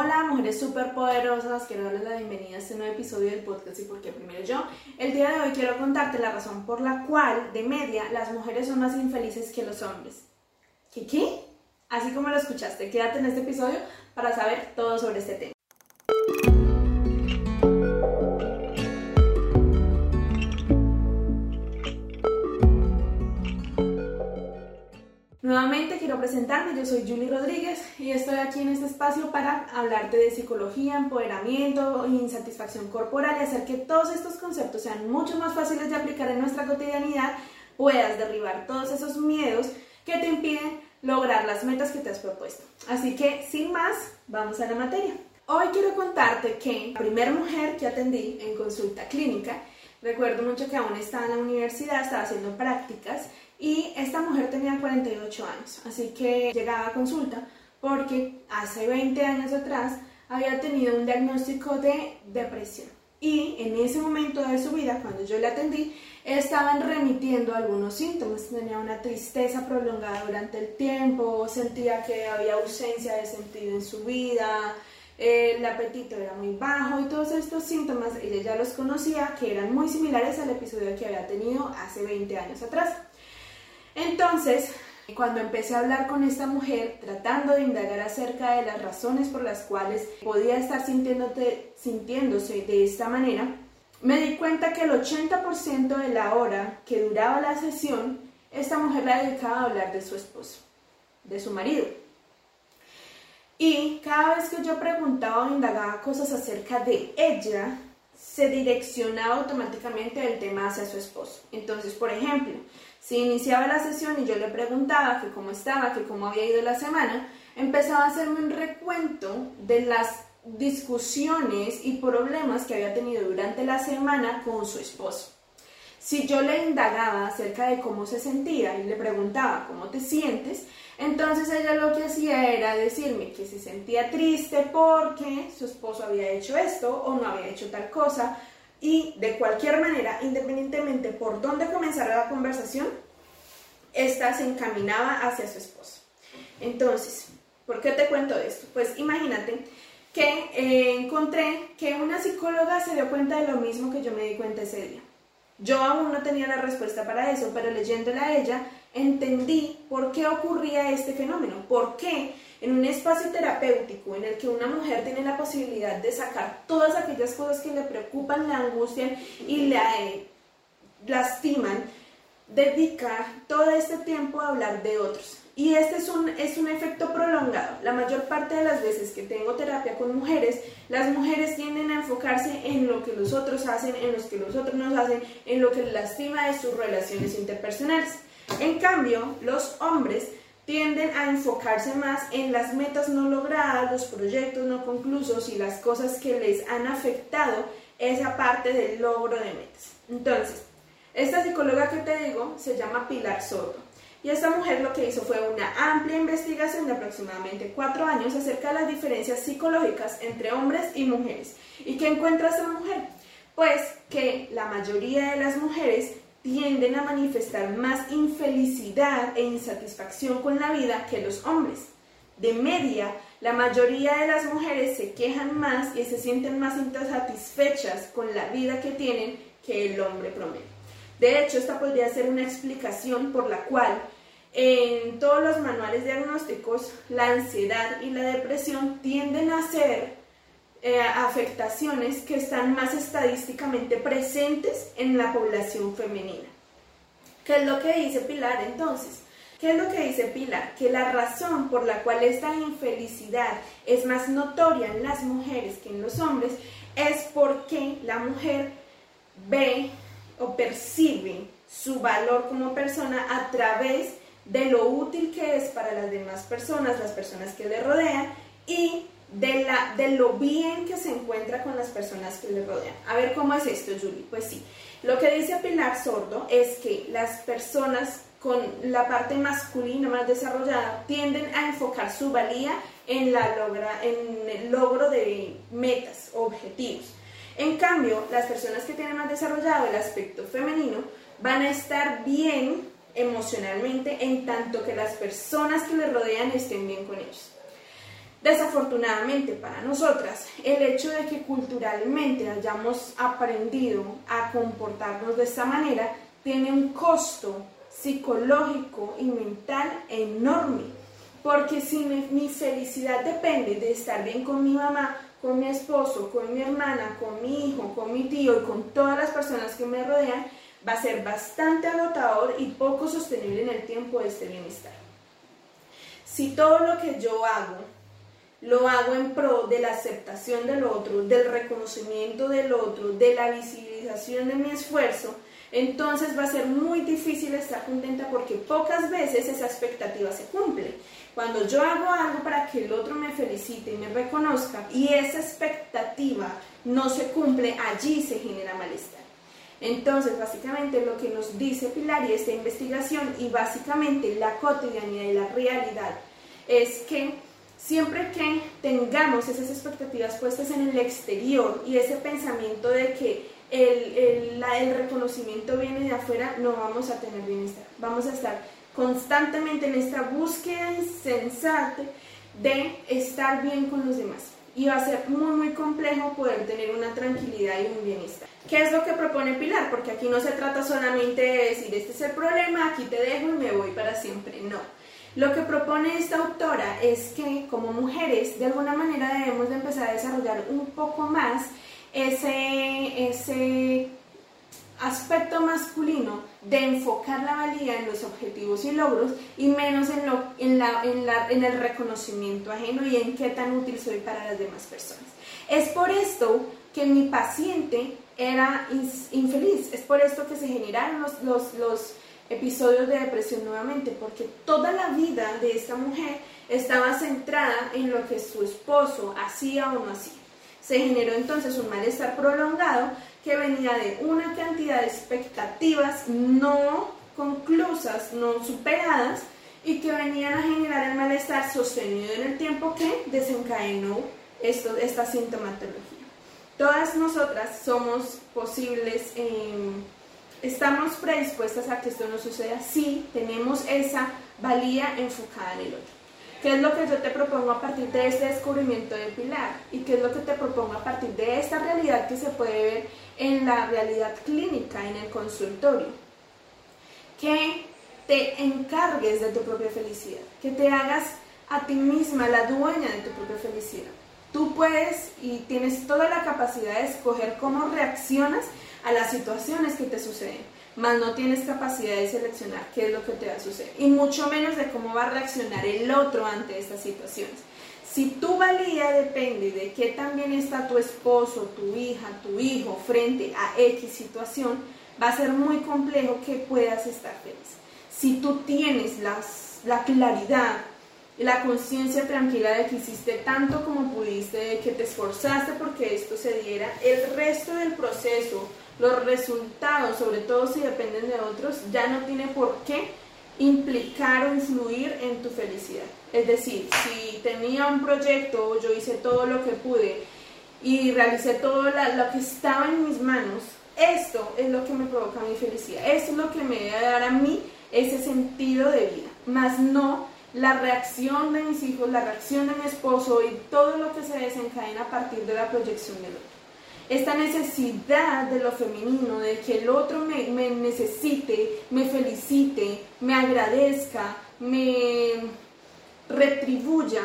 Hola, mujeres súper poderosas, quiero darles la bienvenida a este nuevo episodio del podcast y por qué primero yo. El día de hoy quiero contarte la razón por la cual, de media, las mujeres son más infelices que los hombres. ¿Qué qué? Así como lo escuchaste, quédate en este episodio para saber todo sobre este tema. Nuevamente quiero presentarme, yo soy Julie Rodríguez y estoy aquí en este espacio para hablarte de psicología, empoderamiento, insatisfacción corporal y hacer que todos estos conceptos sean mucho más fáciles de aplicar en nuestra cotidianidad, puedas derribar todos esos miedos que te impiden lograr las metas que te has propuesto. Así que, sin más, vamos a la materia. Hoy quiero contarte que la primera mujer que atendí en consulta clínica, recuerdo mucho que aún estaba en la universidad, estaba haciendo prácticas y esta mujer tenía 48 años, así que llegaba a consulta porque hace 20 años atrás había tenido un diagnóstico de depresión. Y en ese momento de su vida, cuando yo le atendí, estaban remitiendo algunos síntomas. Tenía una tristeza prolongada durante el tiempo, sentía que había ausencia de sentido en su vida, el apetito era muy bajo y todos estos síntomas ella ya los conocía, que eran muy similares al episodio que había tenido hace 20 años atrás. Entonces, cuando empecé a hablar con esta mujer, tratando de indagar acerca de las razones por las cuales podía estar sintiéndose de esta manera, me di cuenta que el 80% de la hora que duraba la sesión, esta mujer la dedicaba a hablar de su esposo, de su marido. Y cada vez que yo preguntaba o indagaba cosas acerca de ella, se direccionaba automáticamente el tema hacia su esposo. Entonces, por ejemplo, si iniciaba la sesión y yo le preguntaba que cómo estaba, que cómo había ido la semana, empezaba a hacerme un recuento de las discusiones y problemas que había tenido durante la semana con su esposo. Si yo le indagaba acerca de cómo se sentía y le preguntaba cómo te sientes, entonces ella lo que hacía era decirme que se sentía triste porque su esposo había hecho esto o no había hecho tal cosa y de cualquier manera, independientemente por dónde comenzara la conversación, esta se encaminaba hacia su esposo. Entonces, ¿por qué te cuento esto? Pues imagínate que eh, encontré que una psicóloga se dio cuenta de lo mismo que yo me di cuenta ese día. Yo aún no tenía la respuesta para eso, pero leyéndola a ella entendí por qué ocurría este fenómeno, por qué en un espacio terapéutico en el que una mujer tiene la posibilidad de sacar todas aquellas cosas que le preocupan, la angustian y la eh, lastiman, dedica todo este tiempo a hablar de otros. Y este es un, es un efecto prolongado. La mayor parte de las veces que tengo terapia con mujeres, las mujeres tienden a enfocarse en lo que los otros hacen, en lo que los otros nos hacen, en lo que lastima de sus relaciones interpersonales. En cambio, los hombres tienden a enfocarse más en las metas no logradas, los proyectos no conclusos y las cosas que les han afectado esa parte del logro de metas. Entonces, esta psicóloga que te digo se llama Pilar Soto y esta mujer lo que hizo fue una amplia investigación de aproximadamente cuatro años acerca de las diferencias psicológicas entre hombres y mujeres. ¿Y qué encuentra esta mujer? Pues que la mayoría de las mujeres tienden a manifestar más infelicidad e insatisfacción con la vida que los hombres. De media, la mayoría de las mujeres se quejan más y se sienten más insatisfechas con la vida que tienen que el hombre promedio. De hecho, esta podría ser una explicación por la cual en todos los manuales diagnósticos la ansiedad y la depresión tienden a ser eh, afectaciones que están más estadísticamente presentes en la población femenina. ¿Qué es lo que dice Pilar entonces? ¿Qué es lo que dice Pilar? Que la razón por la cual esta infelicidad es más notoria en las mujeres que en los hombres es porque la mujer ve o percibe su valor como persona a través de lo útil que es para las demás personas, las personas que le rodean y de, la, de lo bien que se encuentra con las personas que le rodean. A ver cómo es esto, Julie. Pues sí, lo que dice Pilar Sordo es que las personas con la parte masculina más desarrollada tienden a enfocar su valía en, la logra, en el logro de metas, objetivos. En cambio, las personas que tienen más desarrollado el aspecto femenino van a estar bien emocionalmente en tanto que las personas que les rodean estén bien con ellos. Desafortunadamente para nosotras, el hecho de que culturalmente hayamos aprendido a comportarnos de esta manera tiene un costo psicológico y mental enorme. Porque si mi, felicidad depende de estar bien con mi mamá, con mi esposo, con mi hermana, con mi hijo, con mi tío y con todas las personas que me rodean, va a ser bastante agotador y poco sostenible en el tiempo este bienestar. Si todo lo que yo hago lo hago en pro de la aceptación del otro, del reconocimiento del otro, de la visibilización de mi esfuerzo, entonces va a ser muy difícil estar contenta porque pocas veces esa expectativa se cumple. Cuando yo hago algo para que el otro me felicite y me reconozca y esa expectativa no se cumple, allí se genera malestar. Entonces, básicamente lo que nos dice Pilar y esta investigación y básicamente la cotidianidad y la realidad es que siempre que tengamos esas expectativas puestas en el exterior y ese pensamiento de que el, el, reconocimiento viene de afuera, no vamos a tener bienestar. Vamos a estar constantemente en esta búsqueda insensata de estar bien con los demás. Y va a ser muy, muy complejo poder tener una tranquilidad y un bienestar. ¿Qué es lo que propone Pilar? Porque aquí no se trata solamente de decir, este es el problema, aquí te dejo y me voy para siempre. No. Lo que propone esta autora es que como mujeres de alguna manera debemos de empezar a desarrollar un poco más ese, ese aspecto masculino de enfocar la valía en los objetivos y logros y menos en, lo, en, la, en, la, en el reconocimiento ajeno y en qué tan útil soy para las demás personas. Es por esto que mi paciente era infeliz, es por esto que se generaron los, los, los episodios de depresión nuevamente, porque toda la vida de esta mujer estaba centrada en lo que su esposo hacía o no hacía. Se generó entonces un malestar prolongado que venía de una cantidad de expectativas no conclusas, no superadas, y que venían a generar el malestar sostenido en el tiempo que desencadenó esto, esta sintomatología. Todas nosotras somos posibles, estamos predispuestas a que esto no suceda si tenemos esa valía enfocada en el otro. ¿Qué es lo que yo te propongo a partir de este descubrimiento de Pilar? ¿Y qué es lo que te propongo a partir de esta realidad que se puede ver en la realidad clínica, en el consultorio? Que te encargues de tu propia felicidad, que te hagas a ti misma la dueña de tu propia felicidad. Tú puedes y tienes toda la capacidad de escoger cómo reaccionas a las situaciones que te suceden más no tienes capacidad de seleccionar qué es lo que te va a suceder y mucho menos de cómo va a reaccionar el otro ante estas situaciones. Si tu valía depende de qué también está tu esposo, tu hija, tu hijo frente a X situación, va a ser muy complejo que puedas estar feliz. Si tú tienes las, la claridad y la conciencia tranquila de que hiciste tanto como pudiste, de que te esforzaste porque esto se diera, el resto del proceso los resultados, sobre todo si dependen de otros, ya no tiene por qué implicar o influir en tu felicidad. Es decir, si tenía un proyecto, yo hice todo lo que pude y realicé todo lo que estaba en mis manos, esto es lo que me provoca mi felicidad, esto es lo que me debe dar a mí ese sentido de vida, más no la reacción de mis hijos, la reacción de mi esposo y todo lo que se desencadena a partir de la proyección del otro esta necesidad de lo femenino, de que el otro me, necesite, me felicite, me agradezca, me retribuya,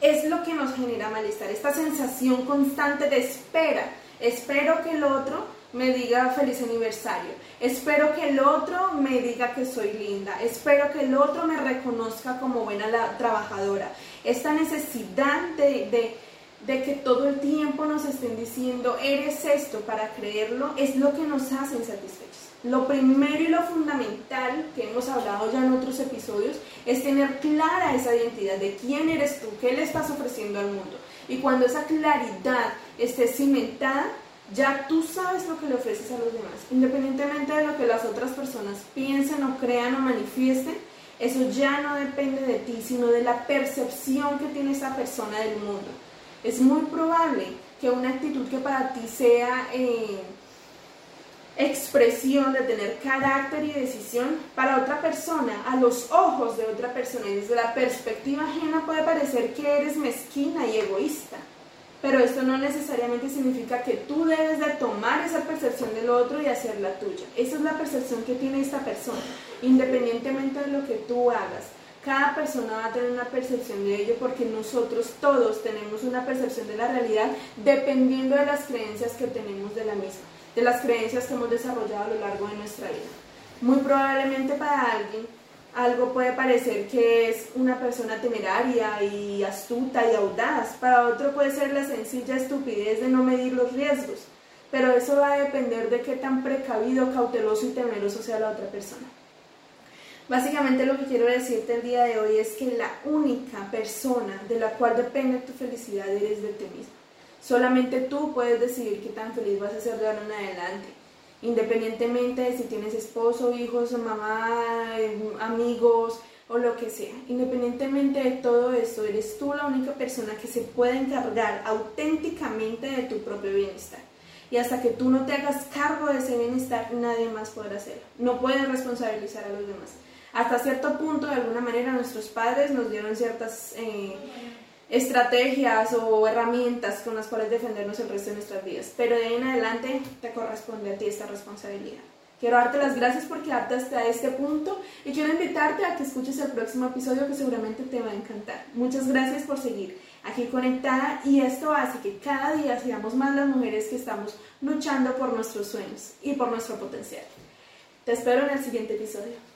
es lo que nos genera malestar, esta sensación constante de espera. Espero que el otro me diga feliz aniversario, espero que el otro me diga que soy linda, espero que el otro me reconozca como buena la, trabajadora. Esta necesidad de de que todo el tiempo nos estén diciendo, eres esto para creerlo, es lo que nos hace insatisfechos. Lo primero y lo fundamental que hemos hablado ya en otros episodios es tener clara esa identidad de quién eres tú, qué le estás ofreciendo al mundo. Y cuando esa claridad esté cimentada, ya tú sabes lo que le ofreces a los demás. Independientemente de lo que las otras personas piensen o crean o manifiesten, eso ya no depende de ti, sino de la percepción que tiene esa persona del mundo es muy probable que una actitud que para ti sea eh, expresión de tener carácter y decisión para otra persona, a los ojos de otra persona y desde la perspectiva ajena puede parecer que eres mezquina y egoísta. Pero esto no necesariamente significa que tú debes de tomar esa percepción del otro y hacerla tuya. Esa es la percepción que tiene esta persona, independientemente de lo que tú hagas. Cada persona va a tener una percepción de ello porque nosotros todos tenemos una percepción de la realidad dependiendo de las creencias que tenemos de la misma, de las creencias que hemos desarrollado a lo largo de nuestra vida. Muy probablemente para alguien algo puede parecer que es una persona temeraria y astuta y audaz, para otro puede ser la sencilla estupidez de no medir los riesgos, pero eso va a depender de qué tan precavido, cauteloso y temeroso sea la otra persona. Básicamente lo que quiero decirte el día de hoy es que la única persona de la cual depende tu felicidad eres de ti mismo. Solamente tú puedes decidir qué tan feliz vas a ser de ahora en adelante, independientemente de si tienes esposo, hijos, mamá, amigos o lo que sea. Independientemente de todo esto, eres tú la única persona que se puede encargar auténticamente de tu propio bienestar. Y hasta que tú no te hagas cargo de ese bienestar, nadie más podrá hacerlo. No puedes responsabilizar a los demás hasta cierto punto, de alguna manera, nuestros padres nos dieron ciertas eh, estrategias o herramientas con las cuales defendernos el resto de nuestras vidas. Pero de ahí en adelante te corresponde a ti esta responsabilidad. Quiero darte las gracias por quedarte hasta este punto y quiero invitarte a que escuches el próximo episodio que seguramente te va a encantar. Muchas gracias por seguir aquí conectada y esto hace que cada día seamos más las mujeres que estamos luchando por nuestros sueños y por nuestro potencial. Te espero en el siguiente episodio.